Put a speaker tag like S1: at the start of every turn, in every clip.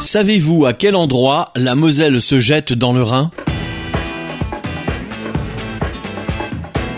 S1: Savez-vous à quel endroit la Moselle se jette dans le Rhin?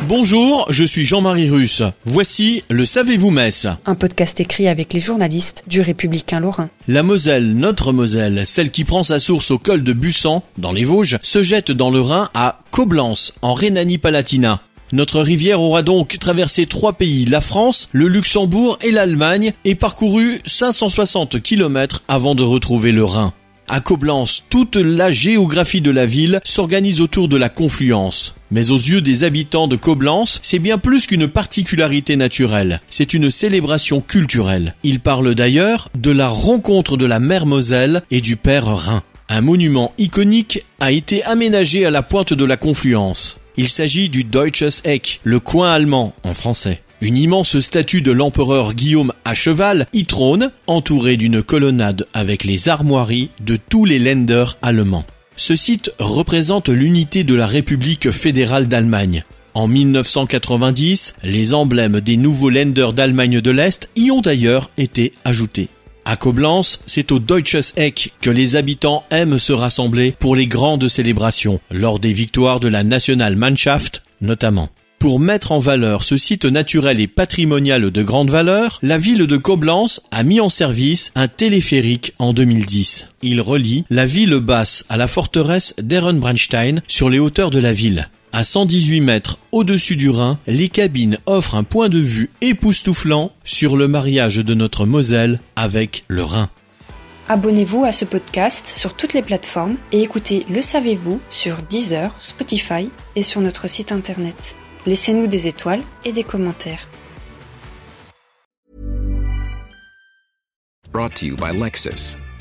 S1: Bonjour, je suis Jean-Marie Russe. Voici le Savez-vous Metz
S2: Un podcast écrit avec les journalistes du Républicain Lorrain.
S1: La Moselle, notre Moselle, celle qui prend sa source au col de Bussan, dans les Vosges, se jette dans le Rhin à Coblence, en Rhénanie-Palatinat. Notre rivière aura donc traversé trois pays, la France, le Luxembourg et l'Allemagne, et parcouru 560 km avant de retrouver le Rhin. À Coblence, toute la géographie de la ville s'organise autour de la confluence. Mais aux yeux des habitants de Coblence, c'est bien plus qu'une particularité naturelle, c'est une célébration culturelle. Ils parlent d'ailleurs de la rencontre de la mère Moselle et du père Rhin. Un monument iconique a été aménagé à la pointe de la confluence. Il s'agit du Deutsches Eck, le coin allemand en français. Une immense statue de l'empereur Guillaume à cheval y trône, entourée d'une colonnade avec les armoiries de tous les Länder allemands. Ce site représente l'unité de la République fédérale d'Allemagne. En 1990, les emblèmes des nouveaux Länder d'Allemagne de l'Est y ont d'ailleurs été ajoutés. À Coblence, c'est au Deutsches Eck que les habitants aiment se rassembler pour les grandes célébrations, lors des victoires de la Nationalmannschaft notamment. Pour mettre en valeur ce site naturel et patrimonial de grande valeur, la ville de Coblence a mis en service un téléphérique en 2010. Il relie la ville basse à la forteresse d'Ehrenbrandstein sur les hauteurs de la ville. À 118 mètres au-dessus du Rhin, les cabines offrent un point de vue époustouflant sur le mariage de notre Moselle avec le Rhin.
S2: Abonnez-vous à ce podcast sur toutes les plateformes et écoutez Le Savez-vous sur Deezer, Spotify et sur notre site internet. Laissez-nous des étoiles et des commentaires.
S3: Brought to you by Lexus.